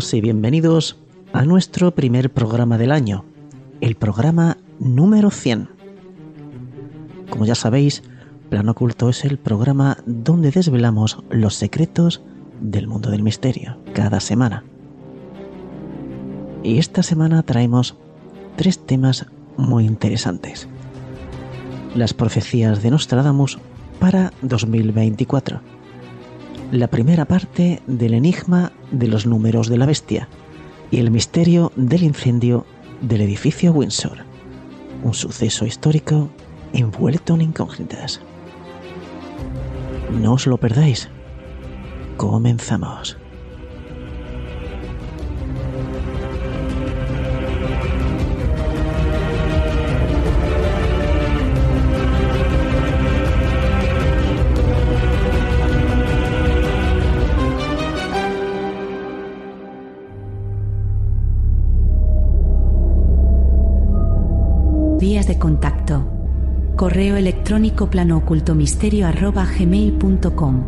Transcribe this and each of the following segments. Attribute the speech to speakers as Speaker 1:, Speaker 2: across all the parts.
Speaker 1: Y bienvenidos a nuestro primer programa del año, el programa número 100. Como ya sabéis, Plano Oculto es el programa donde desvelamos los secretos del mundo del misterio cada semana. Y esta semana traemos tres temas muy interesantes. Las profecías de Nostradamus para 2024 la primera parte del enigma de los números de la bestia y el misterio del incendio del edificio Windsor, un suceso histórico envuelto en incógnitas. No os lo perdáis. Comenzamos.
Speaker 2: De contacto. Correo electrónico gmail.com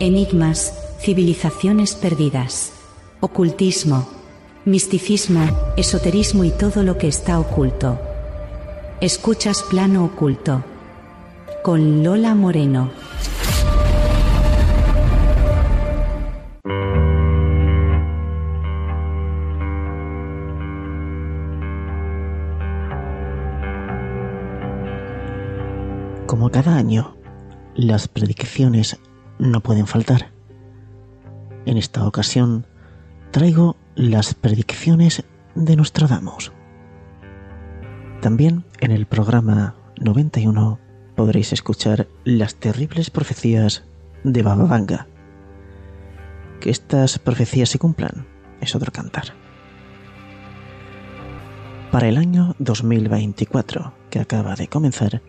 Speaker 2: Enigmas, civilizaciones perdidas, ocultismo, misticismo, esoterismo y todo lo que está oculto. Escuchas plano oculto. Con Lola Moreno.
Speaker 1: Año, las predicciones no pueden faltar. En esta ocasión, traigo las predicciones de Nostradamus. También en el programa 91 podréis escuchar las terribles profecías de Baba Vanga. Que estas profecías se cumplan es otro cantar. Para el año 2024, que acaba de comenzar,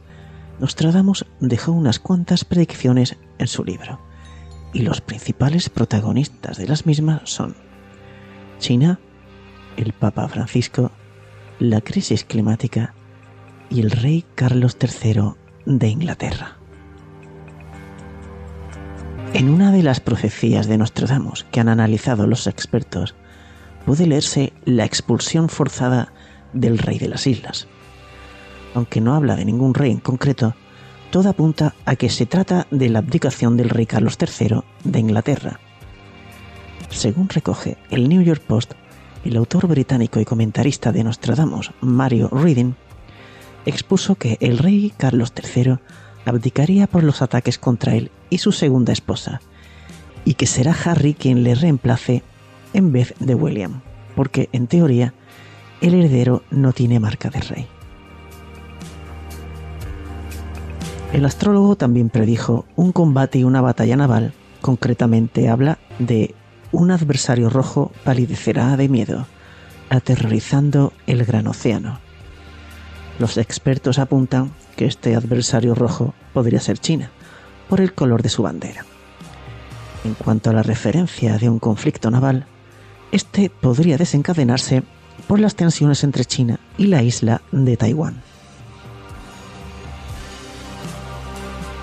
Speaker 1: Nostradamus dejó unas cuantas predicciones en su libro, y los principales protagonistas de las mismas son China, el Papa Francisco, la crisis climática y el rey Carlos III de Inglaterra. En una de las profecías de Nostradamus que han analizado los expertos, puede leerse la expulsión forzada del rey de las islas, aunque no habla de ningún rey en concreto, todo apunta a que se trata de la abdicación del rey Carlos III de Inglaterra. Según recoge el New York Post, el autor británico y comentarista de Nostradamus, Mario Reading, expuso que el rey Carlos III abdicaría por los ataques contra él y su segunda esposa, y que será Harry quien le reemplace en vez de William, porque en teoría el heredero no tiene marca de rey. El astrólogo también predijo un combate y una batalla naval, concretamente habla de un adversario rojo palidecerá de miedo, aterrorizando el gran océano. Los expertos apuntan que este adversario rojo podría ser China, por el color de su bandera. En cuanto a la referencia de un conflicto naval, este podría desencadenarse por las tensiones entre China y la isla de Taiwán.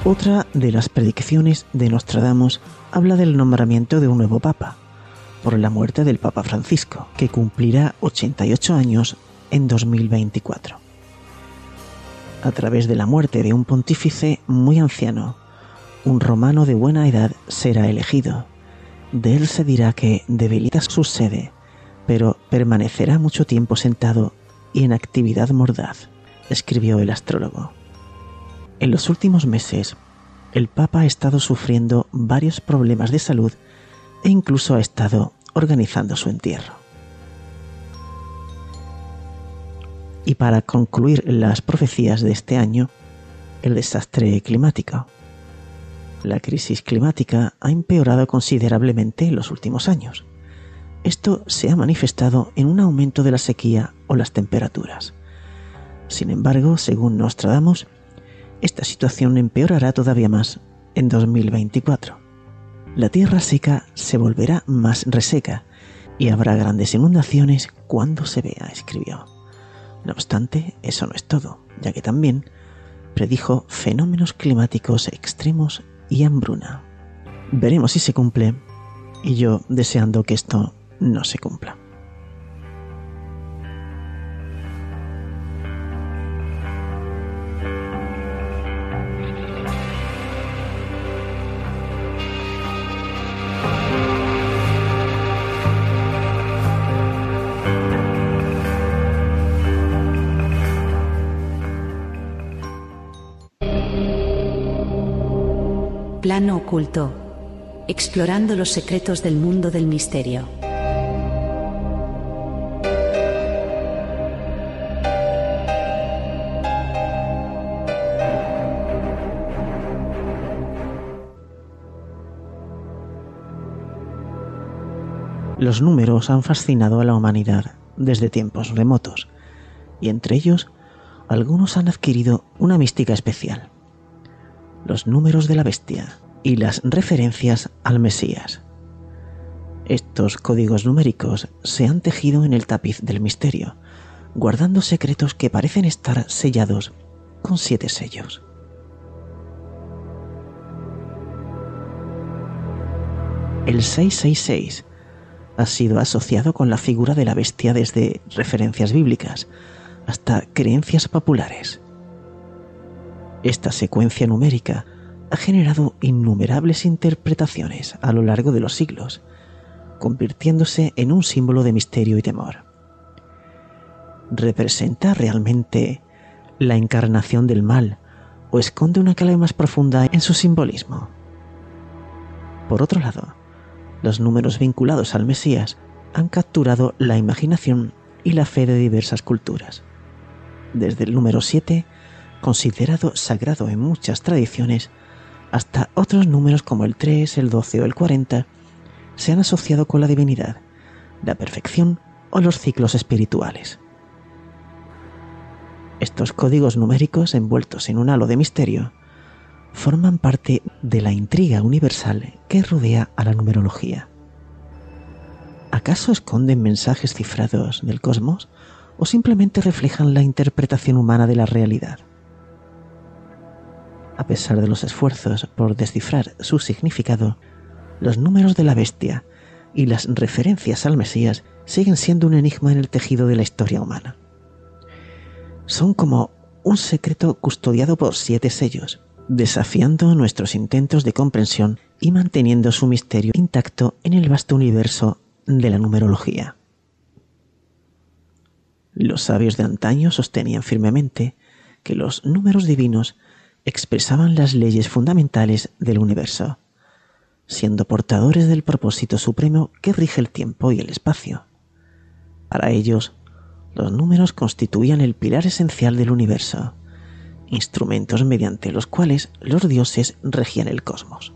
Speaker 1: Otra de las predicciones de Nostradamus habla del nombramiento de un nuevo papa, por la muerte del Papa Francisco, que cumplirá 88 años en 2024. A través de la muerte de un pontífice muy anciano, un romano de buena edad será elegido. De él se dirá que debilita su sede, pero permanecerá mucho tiempo sentado y en actividad mordaz, escribió el astrólogo. En los últimos meses, el Papa ha estado sufriendo varios problemas de salud e incluso ha estado organizando su entierro. Y para concluir las profecías de este año, el desastre climático. La crisis climática ha empeorado considerablemente en los últimos años. Esto se ha manifestado en un aumento de la sequía o las temperaturas. Sin embargo, según Nostradamus, esta situación empeorará todavía más en 2024. La tierra seca se volverá más reseca y habrá grandes inundaciones cuando se vea, escribió. No obstante, eso no es todo, ya que también predijo fenómenos climáticos extremos y hambruna. Veremos si se cumple y yo deseando que esto no se cumpla.
Speaker 2: Plano oculto. Explorando los secretos del mundo del misterio.
Speaker 1: Los números han fascinado a la humanidad desde tiempos remotos, y entre ellos algunos han adquirido una mística especial los números de la bestia y las referencias al Mesías. Estos códigos numéricos se han tejido en el tapiz del misterio, guardando secretos que parecen estar sellados con siete sellos. El 666 ha sido asociado con la figura de la bestia desde referencias bíblicas hasta creencias populares. Esta secuencia numérica ha generado innumerables interpretaciones a lo largo de los siglos, convirtiéndose en un símbolo de misterio y temor. ¿Representa realmente la encarnación del mal o esconde una clave más profunda en su simbolismo? Por otro lado, los números vinculados al Mesías han capturado la imaginación y la fe de diversas culturas. Desde el número 7 considerado sagrado en muchas tradiciones, hasta otros números como el 3, el 12 o el 40 se han asociado con la divinidad, la perfección o los ciclos espirituales. Estos códigos numéricos envueltos en un halo de misterio forman parte de la intriga universal que rodea a la numerología. ¿Acaso esconden mensajes cifrados del cosmos o simplemente reflejan la interpretación humana de la realidad? A pesar de los esfuerzos por descifrar su significado, los números de la bestia y las referencias al Mesías siguen siendo un enigma en el tejido de la historia humana. Son como un secreto custodiado por siete sellos, desafiando nuestros intentos de comprensión y manteniendo su misterio intacto en el vasto universo de la numerología. Los sabios de antaño sostenían firmemente que los números divinos expresaban las leyes fundamentales del universo, siendo portadores del propósito supremo que rige el tiempo y el espacio. Para ellos, los números constituían el pilar esencial del universo, instrumentos mediante los cuales los dioses regían el cosmos.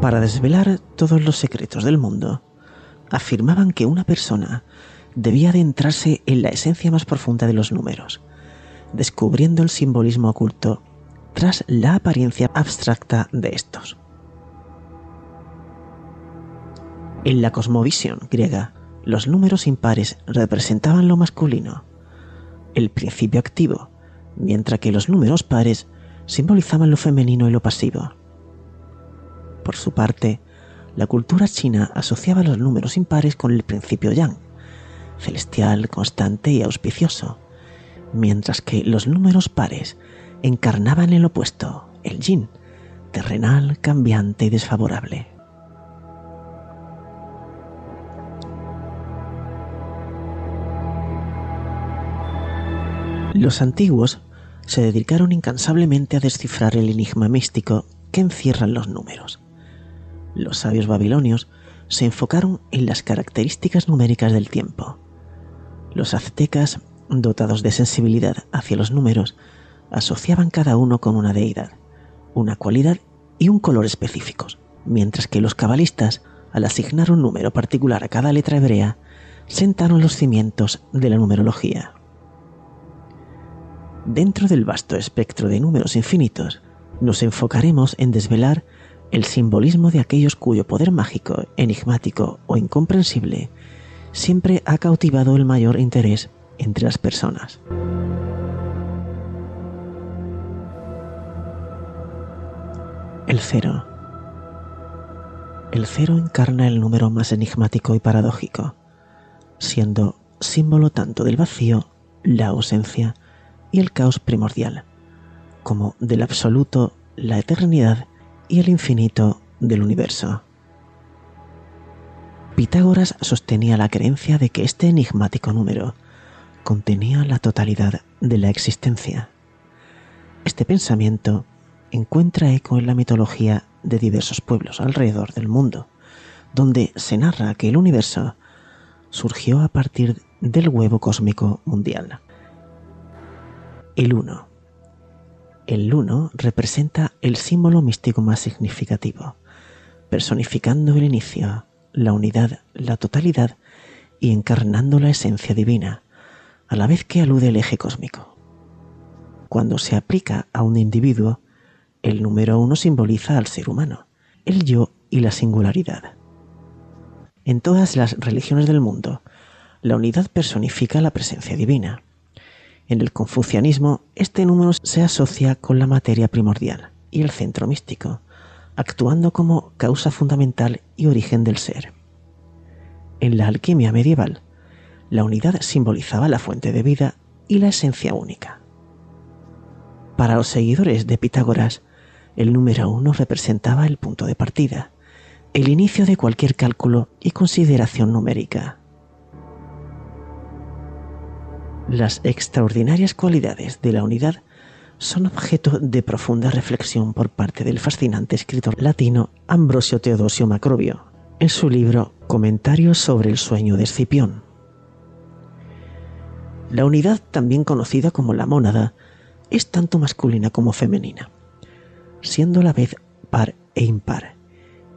Speaker 1: Para desvelar todos los secretos del mundo, afirmaban que una persona debía adentrarse en la esencia más profunda de los números, descubriendo el simbolismo oculto tras la apariencia abstracta de estos. En la cosmovisión griega, los números impares representaban lo masculino, el principio activo, mientras que los números pares simbolizaban lo femenino y lo pasivo. Por su parte, la cultura china asociaba los números impares con el principio yang, celestial, constante y auspicioso, mientras que los números pares encarnaban el opuesto, el yin, terrenal, cambiante y desfavorable. Los antiguos se dedicaron incansablemente a descifrar el enigma místico que encierran los números. Los sabios babilonios se enfocaron en las características numéricas del tiempo, los aztecas, dotados de sensibilidad hacia los números, asociaban cada uno con una deidad, una cualidad y un color específicos, mientras que los cabalistas, al asignar un número particular a cada letra hebrea, sentaron los cimientos de la numerología. Dentro del vasto espectro de números infinitos, nos enfocaremos en desvelar el simbolismo de aquellos cuyo poder mágico, enigmático o incomprensible siempre ha cautivado el mayor interés entre las personas. El cero. El cero encarna el número más enigmático y paradójico, siendo símbolo tanto del vacío, la ausencia y el caos primordial, como del absoluto, la eternidad y el infinito del universo. Pitágoras sostenía la creencia de que este enigmático número contenía la totalidad de la existencia. Este pensamiento encuentra eco en la mitología de diversos pueblos alrededor del mundo, donde se narra que el universo surgió a partir del huevo cósmico mundial. El uno. El uno representa el símbolo místico más significativo, personificando el inicio, la unidad, la totalidad y encarnando la esencia divina, a la vez que alude el eje cósmico. Cuando se aplica a un individuo, el número uno simboliza al ser humano, el yo y la singularidad. En todas las religiones del mundo, la unidad personifica la presencia divina. En el confucianismo, este número se asocia con la materia primordial y el centro místico, actuando como causa fundamental y origen del ser. En la alquimia medieval, la unidad simbolizaba la fuente de vida y la esencia única. Para los seguidores de Pitágoras, el número uno representaba el punto de partida, el inicio de cualquier cálculo y consideración numérica. Las extraordinarias cualidades de la unidad son objeto de profunda reflexión por parte del fascinante escritor latino Ambrosio Teodosio Macrobio en su libro Comentarios sobre el sueño de Escipión. La unidad, también conocida como la mónada, es tanto masculina como femenina, siendo a la vez par e impar,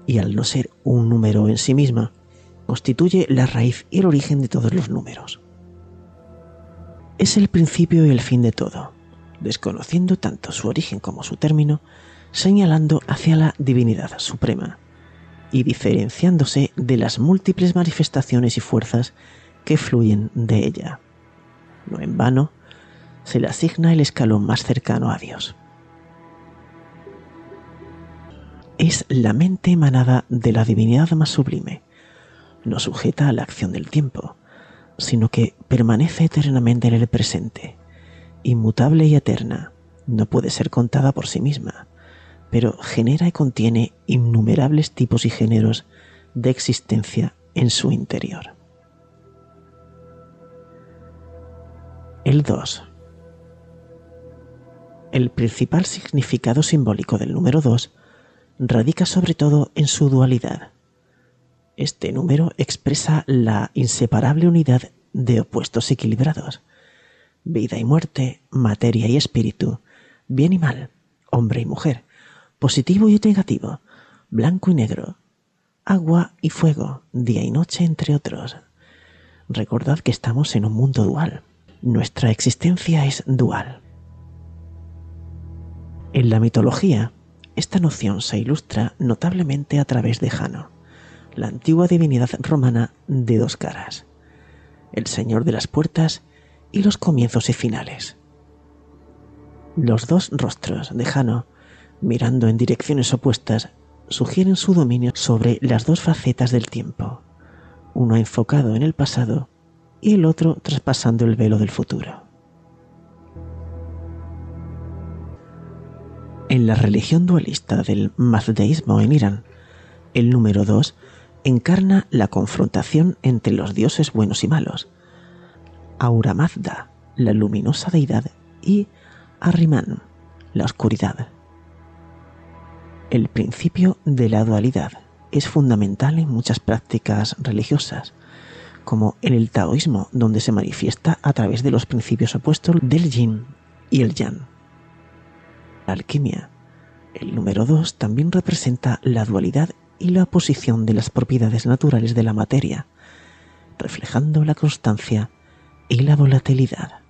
Speaker 1: y al no ser un número en sí misma, constituye la raíz y el origen de todos los números es el principio y el fin de todo, desconociendo tanto su origen como su término, señalando hacia la divinidad suprema y diferenciándose de las múltiples manifestaciones y fuerzas que fluyen de ella. No en vano, se le asigna el escalón más cercano a Dios. Es la mente emanada de la divinidad más sublime, no sujeta a la acción del tiempo, sino que permanece eternamente en el presente, inmutable y eterna, no puede ser contada por sí misma, pero genera y contiene innumerables tipos y géneros de existencia en su interior. El 2. El principal significado simbólico del número 2 radica sobre todo en su dualidad este número expresa la inseparable unidad de opuestos equilibrados. Vida y muerte, materia y espíritu, bien y mal, hombre y mujer, positivo y negativo, blanco y negro, agua y fuego, día y noche, entre otros. Recordad que estamos en un mundo dual. Nuestra existencia es dual. En la mitología, esta noción se ilustra notablemente a través de Jano la antigua divinidad romana de dos caras, el Señor de las Puertas y los comienzos y finales. Los dos rostros de Jano, mirando en direcciones opuestas, sugieren su dominio sobre las dos facetas del tiempo, uno enfocado en el pasado y el otro traspasando el velo del futuro. En la religión dualista del mazdeísmo en Irán, el número 2 encarna la confrontación entre los dioses buenos y malos. Aura Mazda, la luminosa deidad, y Ahriman, la oscuridad. El principio de la dualidad es fundamental en muchas prácticas religiosas, como en el taoísmo, donde se manifiesta a través de los principios opuestos del yin y el yang. La alquimia, el número 2, también representa la dualidad y la oposición de las propiedades naturales de la materia, reflejando la constancia y la volatilidad.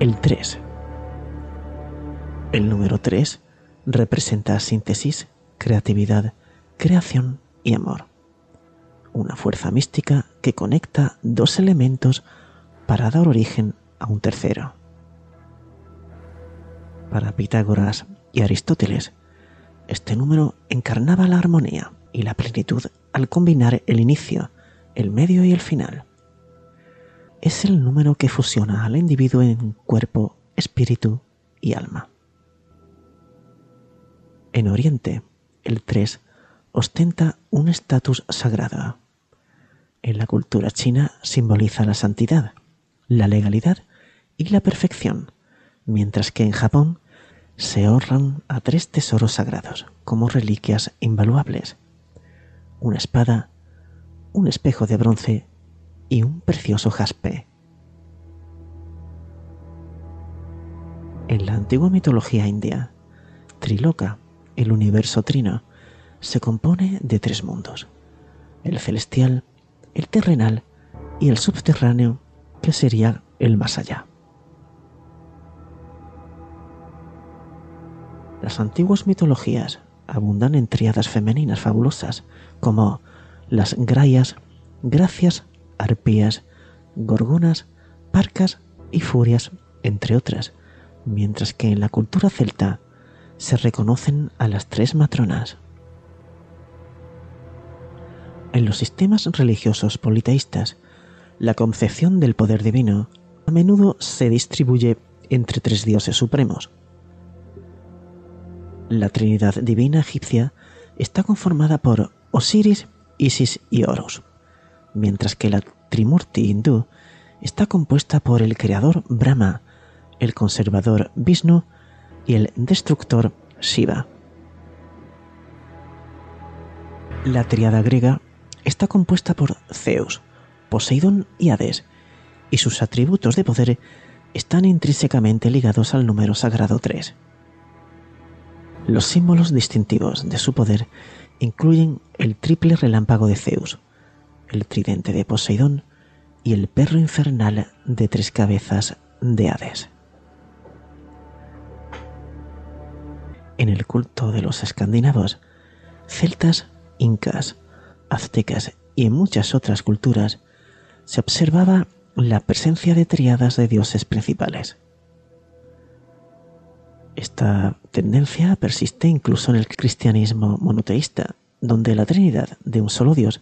Speaker 1: El 3. El número 3 representa síntesis, creatividad, creación y amor. Una fuerza mística que conecta dos elementos para dar origen a un tercero. Para Pitágoras y Aristóteles, este número encarnaba la armonía y la plenitud al combinar el inicio, el medio y el final. Es el número que fusiona al individuo en cuerpo, espíritu y alma. En Oriente, el 3 ostenta un estatus sagrado. En la cultura china simboliza la santidad, la legalidad y la perfección, mientras que en Japón se honran a tres tesoros sagrados como reliquias invaluables, una espada, un espejo de bronce y un precioso jaspe. En la antigua mitología india, Triloka el universo trino se compone de tres mundos, el celestial, el terrenal y el subterráneo, que sería el más allá. Las antiguas mitologías abundan en triadas femeninas fabulosas como las grayas, gracias, arpías, gorgonas, parcas y furias, entre otras, mientras que en la cultura celta se reconocen a las tres matronas. En los sistemas religiosos politeístas, la concepción del poder divino a menudo se distribuye entre tres dioses supremos. La Trinidad divina egipcia está conformada por Osiris, Isis y Horus, mientras que la Trimurti hindú está compuesta por el creador Brahma, el conservador Vishnu y el destructor Shiva. La triada griega está compuesta por Zeus, Poseidón y Hades, y sus atributos de poder están intrínsecamente ligados al número sagrado 3. Los símbolos distintivos de su poder incluyen el triple relámpago de Zeus, el tridente de Poseidón y el perro infernal de tres cabezas de Hades. en el culto de los escandinavos, celtas, incas, aztecas y en muchas otras culturas, se observaba la presencia de triadas de dioses principales. Esta tendencia persiste incluso en el cristianismo monoteísta, donde la Trinidad de un solo Dios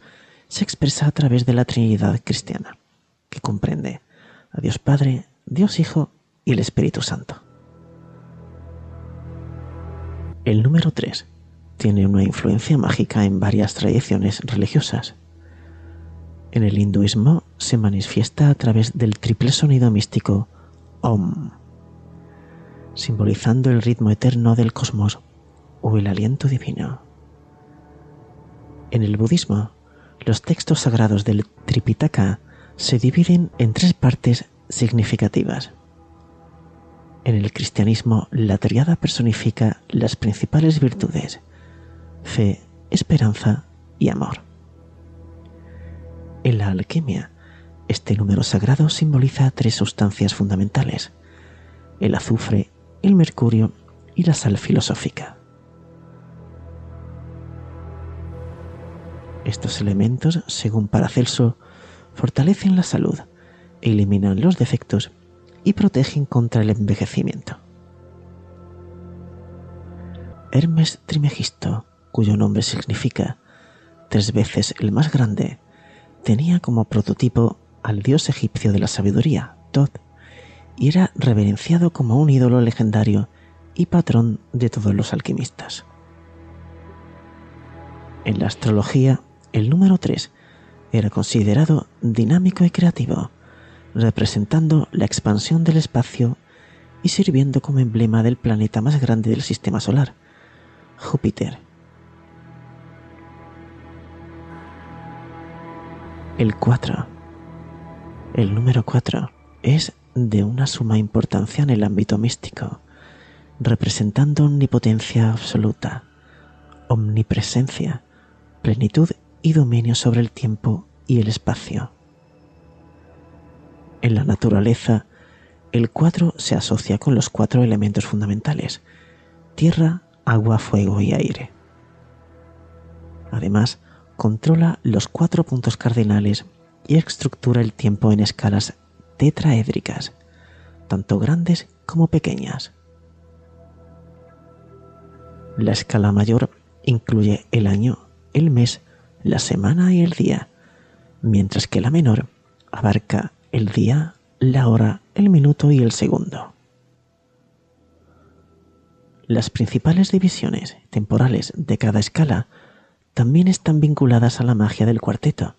Speaker 1: se expresa a través de la Trinidad cristiana, que comprende a Dios Padre, Dios Hijo y el Espíritu Santo. El número 3 tiene una influencia mágica en varias tradiciones religiosas. En el hinduismo se manifiesta a través del triple sonido místico Om, simbolizando el ritmo eterno del cosmos o el aliento divino. En el budismo, los textos sagrados del Tripitaka se dividen en tres partes significativas. En el cristianismo, la triada personifica las principales virtudes, fe, esperanza y amor. En la alquimia, este número sagrado simboliza tres sustancias fundamentales, el azufre, el mercurio y la sal filosófica. Estos elementos, según Paracelso, fortalecen la salud, eliminan los defectos y protegen contra el envejecimiento. Hermes Trimegisto, cuyo nombre significa tres veces el más grande, tenía como prototipo al dios egipcio de la sabiduría, Thoth, y era reverenciado como un ídolo legendario y patrón de todos los alquimistas. En la astrología, el número 3 era considerado dinámico y creativo, representando la expansión del espacio y sirviendo como emblema del planeta más grande del sistema solar, Júpiter. El 4. El número 4 es de una suma importancia en el ámbito místico, representando omnipotencia absoluta, omnipresencia, plenitud y dominio sobre el tiempo y el espacio. En la naturaleza, el 4 se asocia con los cuatro elementos fundamentales, tierra, agua, fuego y aire. Además, controla los cuatro puntos cardinales y estructura el tiempo en escalas tetraédricas, tanto grandes como pequeñas. La escala mayor incluye el año, el mes, la semana y el día, mientras que la menor abarca el día, la hora, el minuto y el segundo. Las principales divisiones temporales de cada escala también están vinculadas a la magia del cuarteto.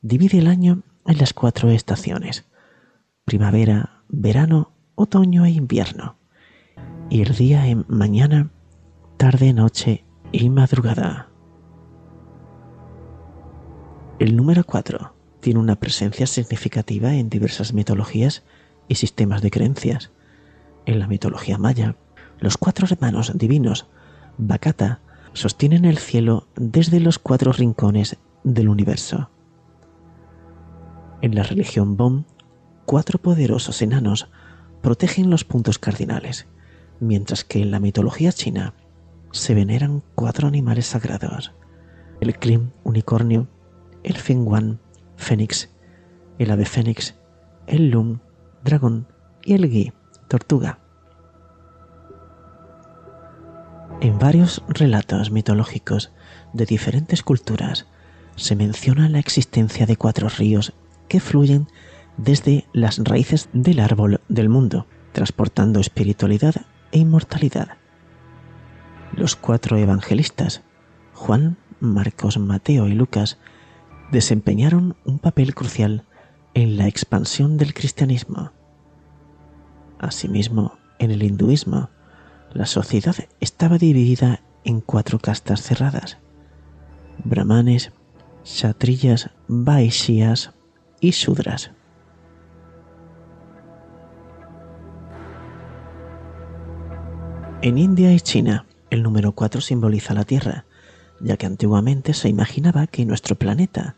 Speaker 1: Divide el año en las cuatro estaciones, primavera, verano, otoño e invierno, y el día en mañana, tarde, noche y madrugada. El número 4 tiene una presencia significativa en diversas mitologías y sistemas de creencias. En la mitología maya, los cuatro hermanos divinos, Bakata, sostienen el cielo desde los cuatro rincones del universo. En la religión Bon, cuatro poderosos enanos protegen los puntos cardinales, mientras que en la mitología china se veneran cuatro animales sagrados: el Klim, unicornio, el Fengwan, fénix, el ave fénix, el Lum, dragón y el Gi, tortuga. En varios relatos mitológicos de diferentes culturas se menciona la existencia de cuatro ríos que fluyen desde las raíces del árbol del mundo, transportando espiritualidad e inmortalidad. Los cuatro evangelistas, Juan, Marcos, Mateo y Lucas, desempeñaron un papel crucial en la expansión del cristianismo. Asimismo, en el hinduismo, la sociedad estaba dividida en cuatro castas cerradas: brahmanes, kshatriyas, vaishyas y sudras. En India y China, el número 4 simboliza la Tierra, ya que antiguamente se imaginaba que nuestro planeta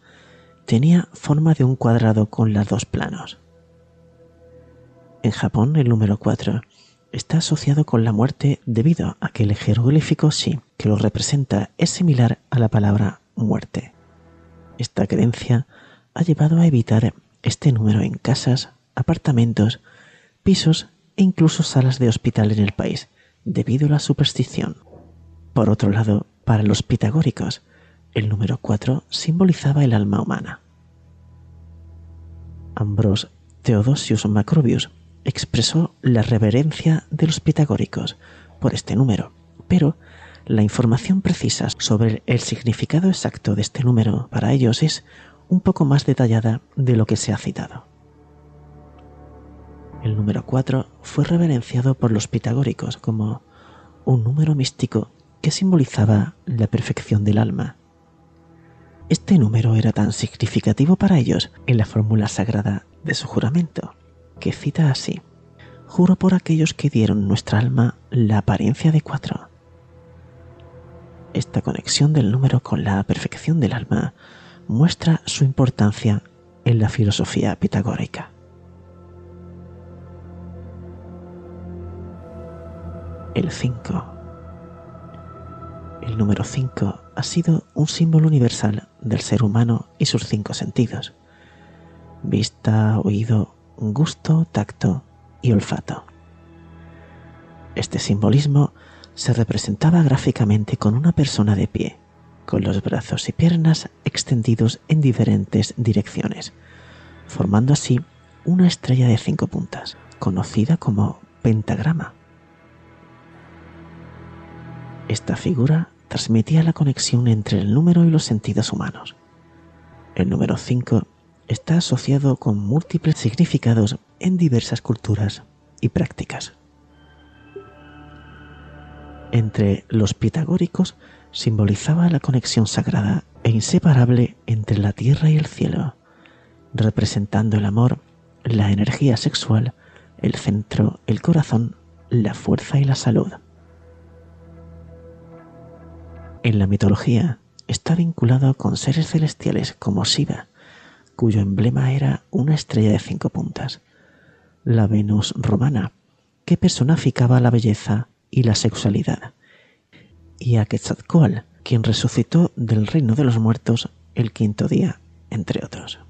Speaker 1: tenía forma de un cuadrado con los dos planos. En Japón, el número 4 está asociado con la muerte debido a que el jeroglífico Shi, que lo representa, es similar a la palabra muerte. Esta creencia ha llevado a evitar este número en casas, apartamentos, pisos e incluso salas de hospital en el país, debido a la superstición. Por otro lado, para los pitagóricos, el número 4 simbolizaba el alma humana. Ambros Theodosius Macrobius expresó la reverencia de los pitagóricos por este número, pero la información precisa sobre el significado exacto de este número para ellos es un poco más detallada de lo que se ha citado. El número 4 fue reverenciado por los pitagóricos como un número místico que simbolizaba la perfección del alma. Este número era tan significativo para ellos en la fórmula sagrada de su juramento, que cita así, Juro por aquellos que dieron nuestra alma la apariencia de cuatro. Esta conexión del número con la perfección del alma muestra su importancia en la filosofía pitagórica. 5 el número 5 ha sido un símbolo universal del ser humano y sus cinco sentidos. Vista, oído, gusto, tacto y olfato. Este simbolismo se representaba gráficamente con una persona de pie, con los brazos y piernas extendidos en diferentes direcciones, formando así una estrella de cinco puntas, conocida como pentagrama. Esta figura transmitía la conexión entre el número y los sentidos humanos. El número 5 está asociado con múltiples significados en diversas culturas y prácticas. Entre los pitagóricos simbolizaba la conexión sagrada e inseparable entre la tierra y el cielo, representando el amor, la energía sexual, el centro, el corazón, la fuerza y la salud. En la mitología está vinculado con seres celestiales como Shiva, cuyo emblema era una estrella de cinco puntas, la Venus romana, que personificaba la belleza y la sexualidad, y a Quetzalcoatl, quien resucitó del reino de los muertos el quinto día, entre otros.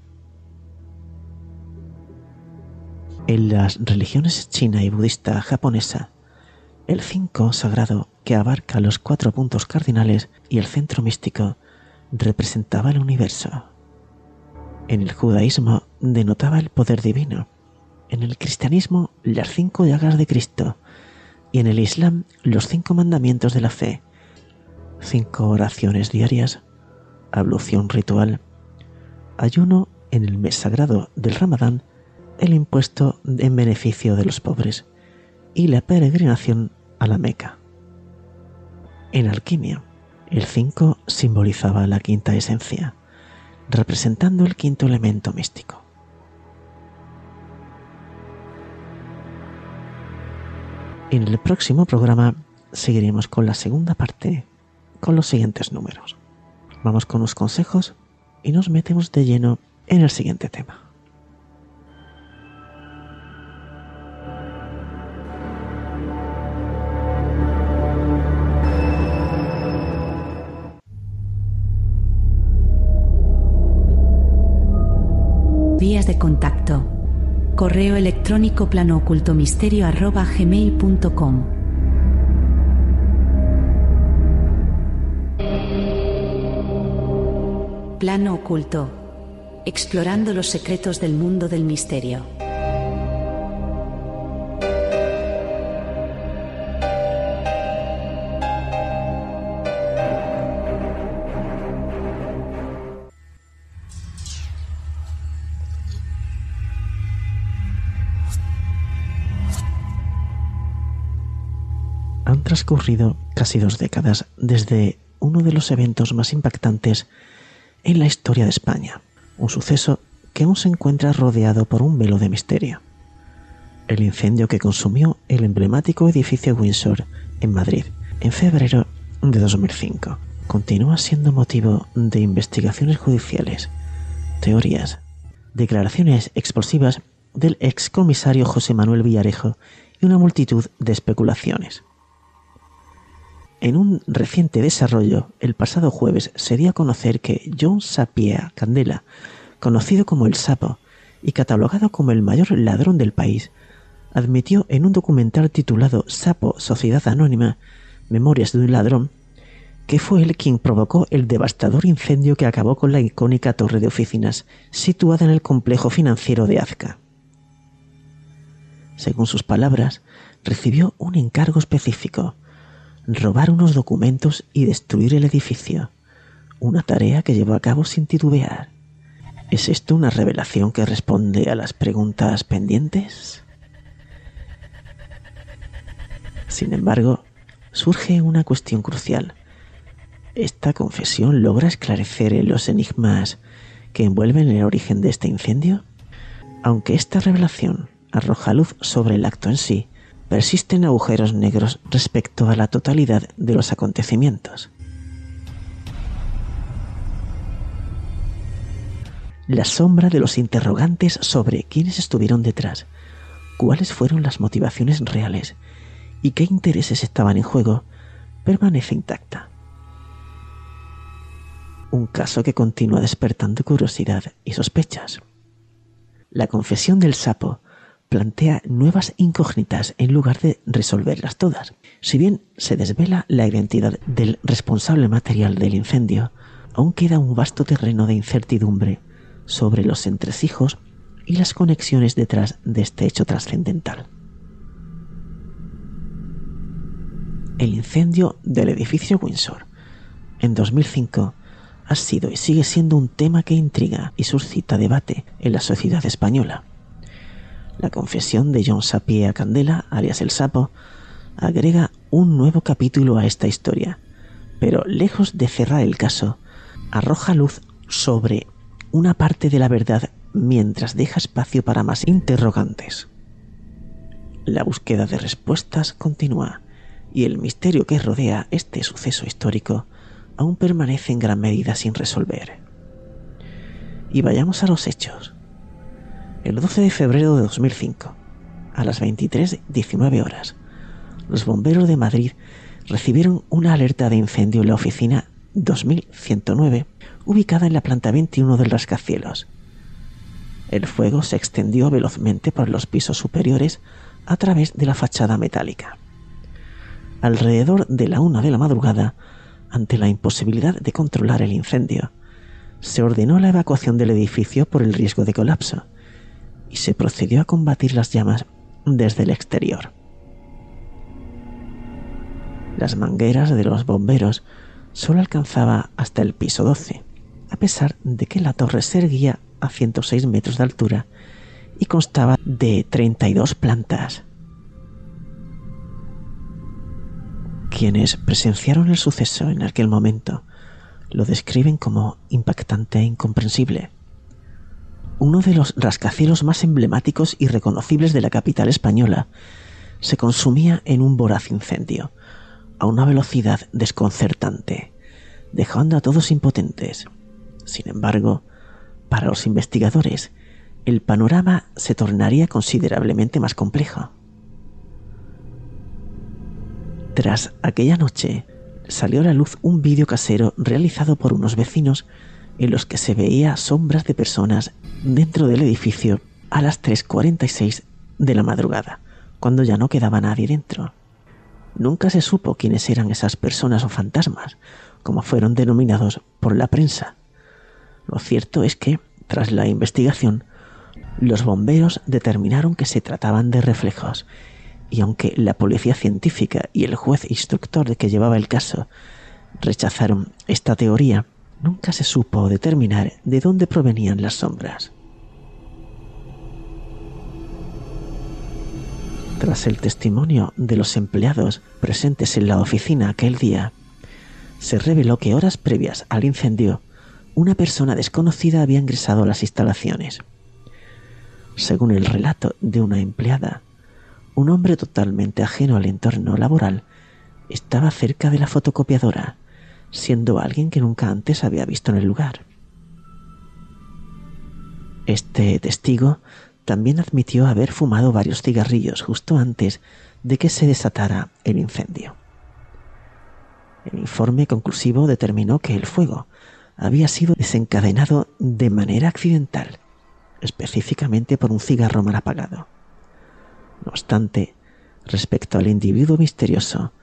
Speaker 1: En las religiones china y budista japonesa, el cinco sagrado que abarca los cuatro puntos cardinales y el centro místico representaba el universo. En el judaísmo denotaba el poder divino, en el cristianismo las cinco llagas de Cristo. Y en el islam los cinco mandamientos de la fe, cinco oraciones diarias, ablución ritual, ayuno en el mes sagrado del Ramadán, el impuesto en beneficio de los pobres y la peregrinación a la Meca. En alquimia, el 5 simbolizaba la quinta esencia, representando el quinto elemento místico. En el próximo programa seguiremos con la segunda parte con los siguientes números. Vamos con los consejos y nos metemos de lleno en el siguiente tema.
Speaker 2: Vías de contacto. Correo electrónico planoocultomisterio.com Plano oculto. Explorando los secretos del mundo del misterio.
Speaker 1: Transcurrido casi dos décadas desde uno de los eventos más impactantes en la historia de España, un suceso que aún se encuentra rodeado por un velo de misterio. El incendio que consumió el emblemático edificio Windsor en Madrid en febrero de 2005 continúa siendo motivo de investigaciones judiciales, teorías, declaraciones explosivas del excomisario José Manuel Villarejo y una multitud de especulaciones. En un reciente desarrollo, el pasado jueves se dio a conocer que John Sapia Candela, conocido como el Sapo y catalogado como el mayor ladrón del país, admitió en un documental titulado Sapo Sociedad Anónima, Memorias de un ladrón, que fue él quien provocó el devastador incendio que acabó con la icónica torre de oficinas situada en el complejo financiero de Azca. Según sus palabras, recibió un encargo específico, robar unos documentos y destruir el edificio, una tarea que llevó a cabo sin titubear. ¿Es esto una revelación que responde a las preguntas pendientes? Sin embargo, surge una cuestión crucial. ¿Esta confesión logra esclarecer los enigmas que envuelven el origen de este incendio? Aunque esta revelación arroja luz sobre el acto en sí, persisten agujeros negros respecto a la totalidad de los acontecimientos. La sombra de los interrogantes sobre quiénes estuvieron detrás, cuáles fueron las motivaciones reales y qué intereses estaban en juego permanece intacta. Un caso que continúa despertando curiosidad y sospechas. La confesión del sapo plantea nuevas incógnitas en lugar de resolverlas todas. Si bien se desvela la identidad del responsable material del incendio, aún queda un vasto terreno de incertidumbre sobre los entresijos y las conexiones detrás de este hecho trascendental. El incendio del edificio Windsor en 2005 ha sido y sigue siendo un tema que intriga y suscita debate en la sociedad española. La confesión de John Sapie Candela, alias el Sapo, agrega un nuevo capítulo a esta historia, pero lejos de cerrar el caso, arroja luz sobre una parte de la verdad mientras deja espacio para más interrogantes. La búsqueda de respuestas continúa y el misterio que rodea este suceso histórico aún permanece en gran medida sin resolver. Y vayamos a los hechos. El 12 de febrero de 2005, a las 23.19 horas, los bomberos de Madrid recibieron una alerta de incendio en la oficina 2109, ubicada en la planta 21 del rascacielos. El fuego se extendió velozmente por los pisos superiores a través de la fachada metálica. Alrededor de la una de la madrugada, ante la imposibilidad de controlar el incendio, se ordenó la evacuación del edificio por el riesgo de colapso y se procedió a combatir las llamas desde el exterior. Las mangueras de los bomberos solo alcanzaba hasta el piso 12, a pesar de que la torre se erguía a 106 metros de altura y constaba de 32 plantas. Quienes presenciaron el suceso en aquel momento lo describen como impactante e incomprensible. Uno de los rascacielos más emblemáticos y reconocibles de la capital española se consumía en un voraz incendio, a una velocidad desconcertante, dejando a todos impotentes. Sin embargo, para los investigadores, el panorama se tornaría considerablemente más complejo. Tras aquella noche, salió a la luz un vídeo casero realizado por unos vecinos en los que se veía sombras de personas dentro del edificio a las 3.46 de la madrugada, cuando ya no quedaba nadie dentro. Nunca se supo quiénes eran esas personas o fantasmas, como fueron denominados por la prensa. Lo cierto es que, tras la investigación, los bomberos determinaron que se trataban de reflejos, y aunque la policía científica y el juez instructor que llevaba el caso rechazaron esta teoría, nunca se supo determinar de dónde provenían las sombras. Tras el testimonio de los empleados presentes en la oficina aquel día, se reveló que horas previas al incendio, una persona desconocida había ingresado a las instalaciones. Según el relato de una empleada, un hombre totalmente ajeno al entorno laboral estaba cerca de la fotocopiadora, siendo alguien que nunca antes había visto en el lugar. Este testigo también admitió haber fumado varios cigarrillos justo antes de que se desatara el incendio. El informe conclusivo determinó que el fuego había sido desencadenado de manera accidental, específicamente por un cigarro mal apagado. No obstante, respecto al individuo misterioso,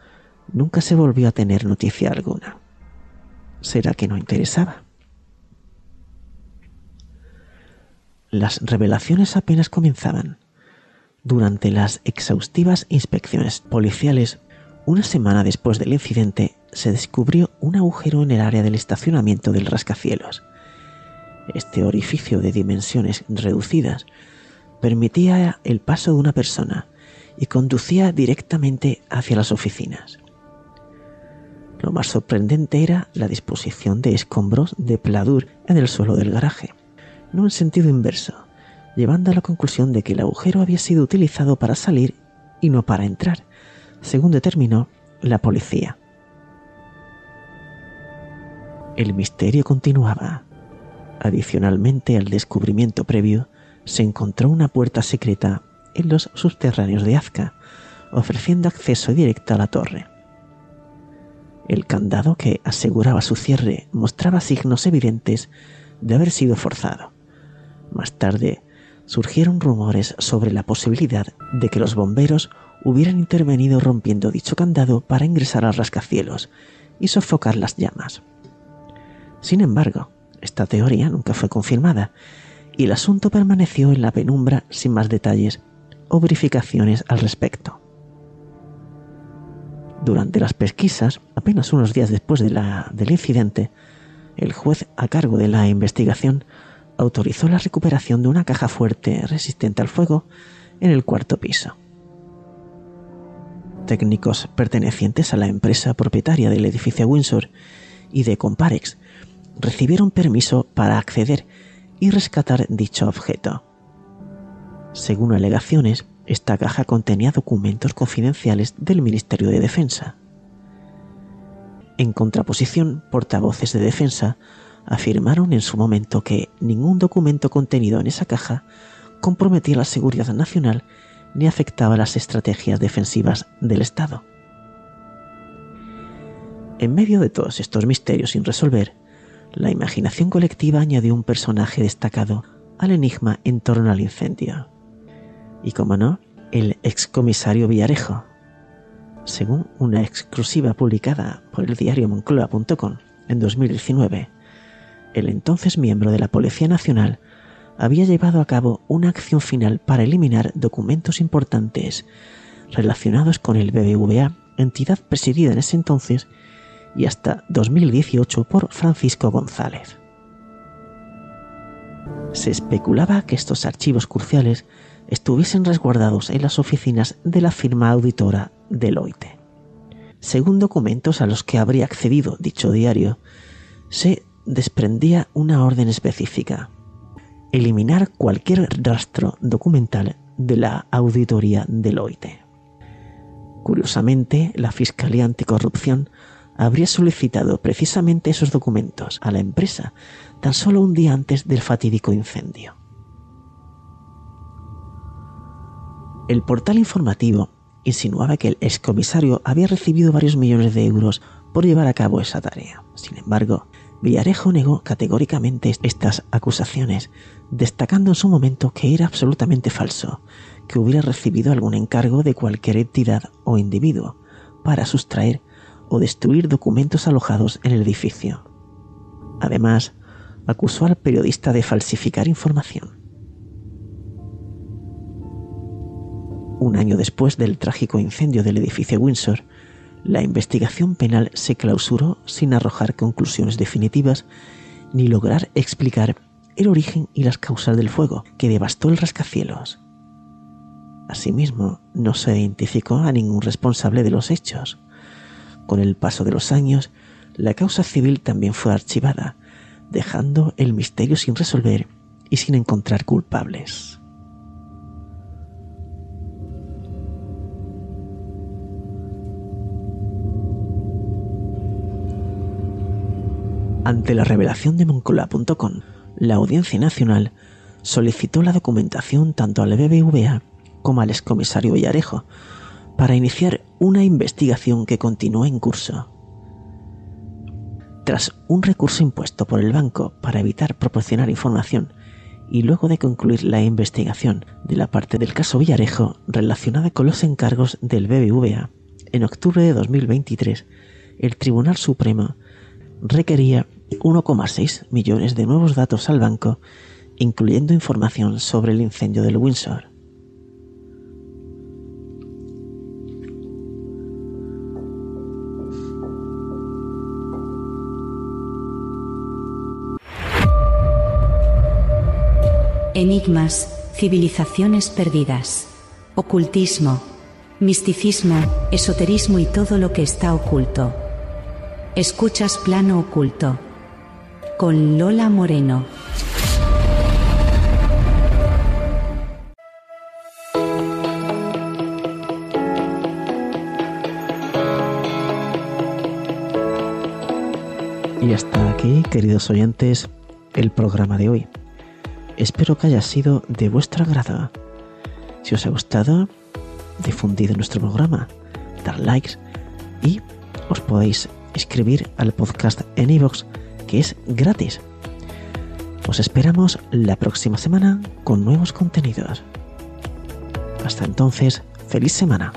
Speaker 1: nunca se volvió a tener noticia alguna. ¿Será que no interesaba? Las revelaciones apenas comenzaban. Durante las exhaustivas inspecciones policiales, una semana después del incidente, se descubrió un agujero en el área del estacionamiento del rascacielos. Este orificio de dimensiones reducidas permitía el paso de una persona y conducía directamente hacia las oficinas. Lo más sorprendente era la disposición de escombros de pladur en el suelo del garaje no en sentido inverso, llevando a la conclusión de que el agujero había sido utilizado para salir y no para entrar, según determinó la policía. El misterio continuaba. Adicionalmente al descubrimiento previo, se encontró una puerta secreta en los subterráneos de Azca, ofreciendo acceso directo a la torre. El candado que aseguraba su cierre mostraba signos evidentes de haber sido forzado. Más tarde, surgieron rumores sobre la posibilidad de que los bomberos hubieran intervenido rompiendo dicho candado para ingresar al rascacielos y sofocar las llamas. Sin embargo, esta teoría nunca fue confirmada y el asunto permaneció en la penumbra sin más detalles o verificaciones al respecto. Durante las pesquisas, apenas unos días después del incidente, el juez a cargo de la investigación autorizó la recuperación de una caja fuerte resistente al fuego en el cuarto piso. Técnicos pertenecientes a la empresa propietaria del edificio Windsor y de Comparex recibieron permiso para acceder y rescatar dicho objeto. Según alegaciones, esta caja contenía documentos confidenciales del Ministerio de Defensa. En contraposición, portavoces de defensa afirmaron en su momento que ningún documento contenido en esa caja comprometía la seguridad nacional ni afectaba las estrategias defensivas del Estado. En medio de todos estos misterios sin resolver, la imaginación colectiva añadió un personaje destacado al enigma en torno al incendio. Y como no, el excomisario Villarejo. Según una exclusiva publicada por el diario Moncloa.com en 2019, el entonces miembro de la Policía Nacional había llevado a cabo una acción final para eliminar documentos importantes relacionados con el BBVA, entidad presidida en ese entonces y hasta 2018 por Francisco González. Se especulaba que estos archivos cruciales estuviesen resguardados en las oficinas de la firma auditora Deloitte. Según documentos a los que habría accedido dicho diario, se desprendía una orden específica. Eliminar cualquier rastro documental de la auditoría Deloitte. Curiosamente, la Fiscalía Anticorrupción habría solicitado precisamente esos documentos a la empresa tan solo un día antes del fatídico incendio. El portal informativo insinuaba que el excomisario había recibido varios millones de euros por llevar a cabo esa tarea. Sin embargo, Villarejo negó categóricamente estas acusaciones, destacando en su momento que era absolutamente falso que hubiera recibido algún encargo de cualquier entidad o individuo para sustraer o destruir documentos alojados en el edificio. Además, acusó al periodista de falsificar información. Un año después del trágico incendio del edificio Windsor, la investigación penal se clausuró sin arrojar conclusiones definitivas ni lograr explicar el origen y las causas del fuego que devastó el rascacielos. Asimismo, no se identificó a ningún responsable de los hechos, con el paso de los años, la causa civil también fue archivada, dejando el misterio sin resolver y sin encontrar culpables. Ante la revelación de Moncola.com, la Audiencia Nacional solicitó la documentación tanto al BBVA como al excomisario Villarejo para iniciar una investigación que continúa en curso. Tras un recurso impuesto por el banco para evitar proporcionar información y luego de concluir la investigación de la parte del caso Villarejo relacionada con los encargos del BBVA, en octubre de 2023, el Tribunal Supremo requería 1,6 millones de nuevos datos al banco, incluyendo información sobre el incendio del Windsor.
Speaker 2: Enigmas, civilizaciones perdidas, ocultismo, misticismo, esoterismo y todo lo que está oculto. Escuchas Plano Oculto con Lola Moreno.
Speaker 1: Y hasta aquí, queridos oyentes, el programa de hoy. Espero que haya sido de vuestra agrado. Si os ha gustado, difundid nuestro programa, dar likes y os podéis escribir al podcast en iVoox, que es gratis. Os esperamos la próxima semana con nuevos contenidos. Hasta entonces, feliz semana.